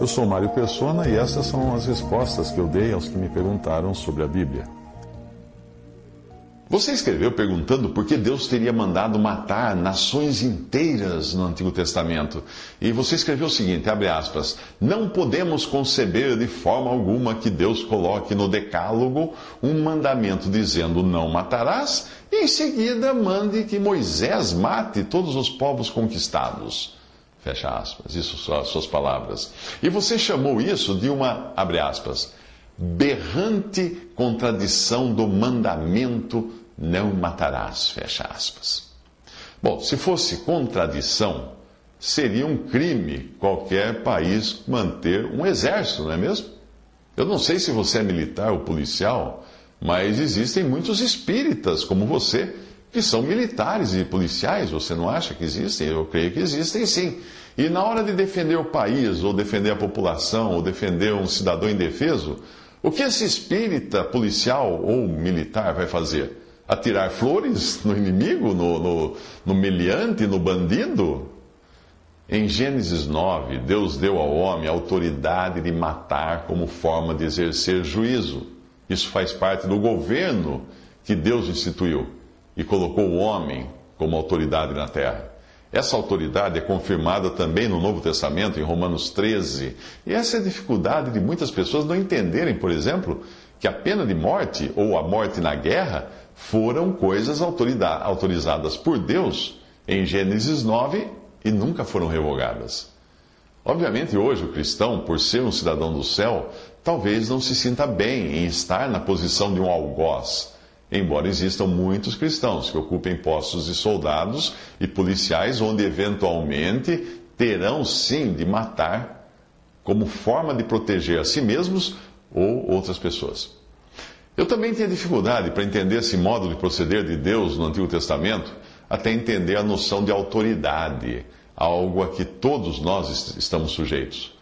Eu sou Mário Persona e essas são as respostas que eu dei aos que me perguntaram sobre a Bíblia. Você escreveu perguntando por que Deus teria mandado matar nações inteiras no Antigo Testamento. E você escreveu o seguinte, abre aspas, não podemos conceber de forma alguma que Deus coloque no decálogo um mandamento dizendo não matarás e em seguida mande que Moisés mate todos os povos conquistados. Fecha aspas, isso são as suas palavras. E você chamou isso de uma, abre aspas, berrante contradição do mandamento não matarás, fecha aspas. Bom, se fosse contradição, seria um crime qualquer país manter um exército, não é mesmo? Eu não sei se você é militar ou policial, mas existem muitos espíritas como você que são militares e policiais. Você não acha que existem? Eu creio que existem sim. E na hora de defender o país, ou defender a população, ou defender um cidadão indefeso, o que esse espírita policial ou militar vai fazer? atirar flores no inimigo, no, no, no meliante, no bandido? Em Gênesis 9, Deus deu ao homem a autoridade de matar como forma de exercer juízo. Isso faz parte do governo que Deus instituiu e colocou o homem como autoridade na terra. Essa autoridade é confirmada também no Novo Testamento, em Romanos 13. E essa é a dificuldade de muitas pessoas não entenderem, por exemplo, que a pena de morte ou a morte na guerra foram coisas autorizadas por Deus em Gênesis 9 e nunca foram revogadas. Obviamente, hoje o cristão, por ser um cidadão do céu, talvez não se sinta bem em estar na posição de um algoz, embora existam muitos cristãos que ocupem postos de soldados e policiais, onde eventualmente terão sim de matar como forma de proteger a si mesmos ou outras pessoas. Eu também tinha dificuldade para entender esse modo de proceder de Deus no Antigo Testamento, até entender a noção de autoridade, algo a que todos nós estamos sujeitos.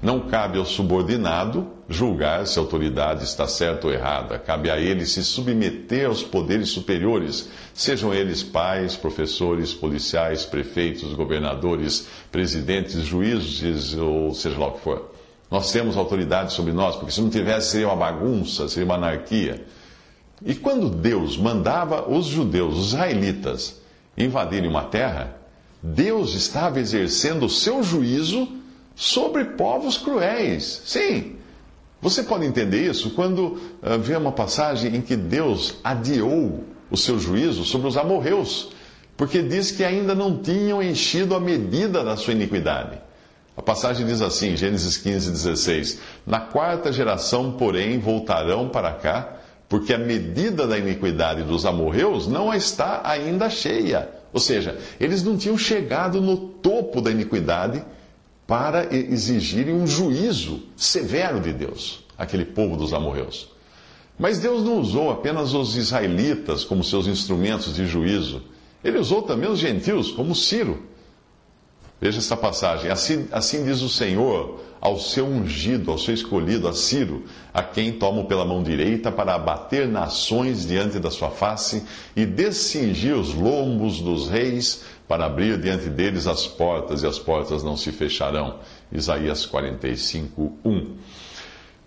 Não cabe ao subordinado julgar se a autoridade está certa ou errada. Cabe a ele se submeter aos poderes superiores, sejam eles pais, professores, policiais, prefeitos, governadores, presidentes, juízes ou seja lá o que for. Nós temos autoridade sobre nós, porque se não tivesse seria uma bagunça, seria uma anarquia. E quando Deus mandava os judeus, os israelitas, invadirem uma terra, Deus estava exercendo o seu juízo sobre povos cruéis. Sim, você pode entender isso quando uh, vê uma passagem em que Deus adiou o seu juízo sobre os amorreus, porque diz que ainda não tinham enchido a medida da sua iniquidade. A passagem diz assim, Gênesis 15, 16: Na quarta geração, porém, voltarão para cá, porque a medida da iniquidade dos amorreus não está ainda cheia. Ou seja, eles não tinham chegado no topo da iniquidade para exigirem um juízo severo de Deus, aquele povo dos amorreus. Mas Deus não usou apenas os israelitas como seus instrumentos de juízo. Ele usou também os gentios, como Ciro Veja essa passagem. Assim, assim diz o Senhor ao seu ungido, ao seu escolhido, a Ciro, a quem tomo pela mão direita para abater nações diante da sua face e descingir os lombos dos reis para abrir diante deles as portas e as portas não se fecharão. Isaías 45, 1.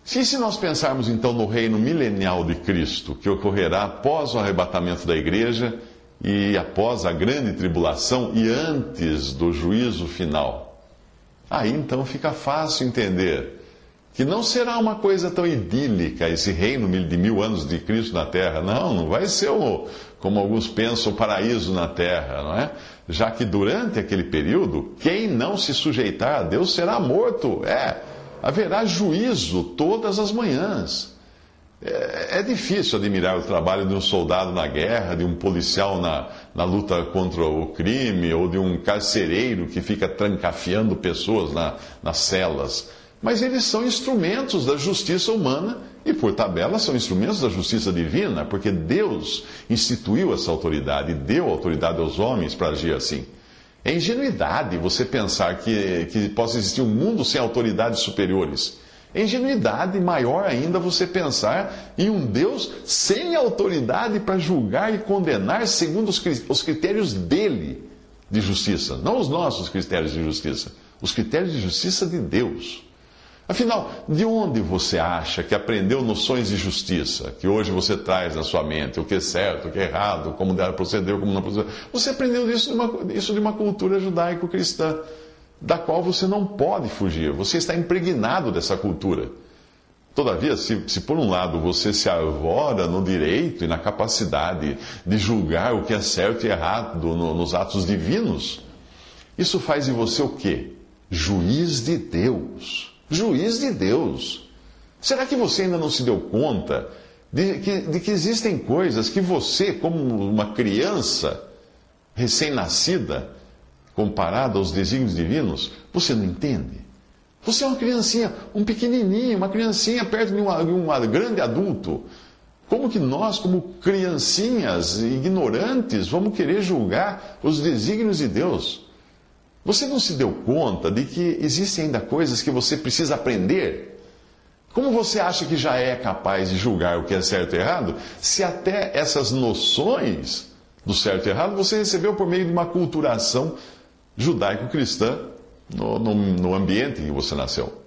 Se, se nós pensarmos então no reino milenial de Cristo, que ocorrerá após o arrebatamento da igreja, e após a grande tribulação e antes do juízo final. Aí então fica fácil entender que não será uma coisa tão idílica esse reino de mil anos de Cristo na terra. Não, não vai ser, o, como alguns pensam, o paraíso na terra, não é? Já que durante aquele período, quem não se sujeitar a Deus será morto. É, haverá juízo todas as manhãs. É, é, difícil admirar o trabalho de um soldado na guerra, de um policial na, na luta contra o crime, ou de um carcereiro que fica trancafiando pessoas na, nas celas. Mas eles são instrumentos da justiça humana e, por tabela, são instrumentos da justiça divina, porque Deus instituiu essa autoridade e deu autoridade aos homens para agir assim. É ingenuidade você pensar que, que possa existir um mundo sem autoridades superiores. É ingenuidade maior ainda você pensar em um Deus sem autoridade para julgar e condenar segundo os critérios dele de justiça, não os nossos critérios de justiça, os critérios de justiça de Deus. Afinal, de onde você acha que aprendeu noções de justiça, que hoje você traz na sua mente, o que é certo, o que é errado, como deve proceder, como não proceder? Você aprendeu isso de uma, isso de uma cultura judaico-cristã, da qual você não pode fugir. Você está impregnado dessa cultura. Todavia, se, se por um lado você se arvora no direito e na capacidade de julgar o que é certo e errado no, nos atos divinos, isso faz de você o quê? Juiz de Deus juiz de Deus. Será que você ainda não se deu conta de que, de que existem coisas que você, como uma criança recém-nascida, comparada aos desígnios divinos, você não entende? Você é uma criancinha, um pequenininho, uma criancinha perto de, um grande adulto. Como que nós, como criancinhas ignorantes, vamos querer julgar os desígnios de Deus? Você não se deu conta de que existem ainda coisas que você precisa aprender? Como você acha que já é capaz de julgar o que é certo e errado, se até essas noções do certo e errado você recebeu por meio de uma culturação judaico-cristã no, no, no ambiente em que você nasceu?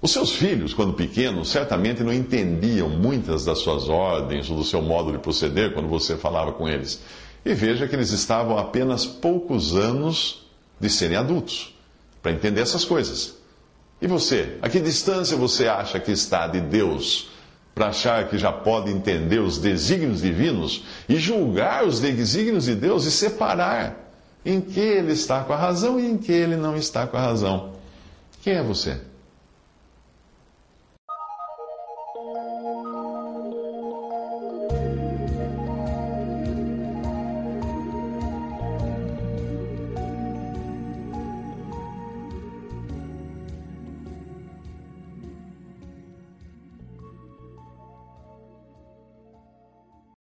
Os seus filhos, quando pequenos, certamente não entendiam muitas das suas ordens ou do seu modo de proceder quando você falava com eles. E veja que eles estavam apenas poucos anos de serem adultos, para entender essas coisas. E você? A que distância você acha que está de Deus para achar que já pode entender os desígnios divinos e julgar os desígnios de Deus e separar em que ele está com a razão e em que ele não está com a razão? Quem é você?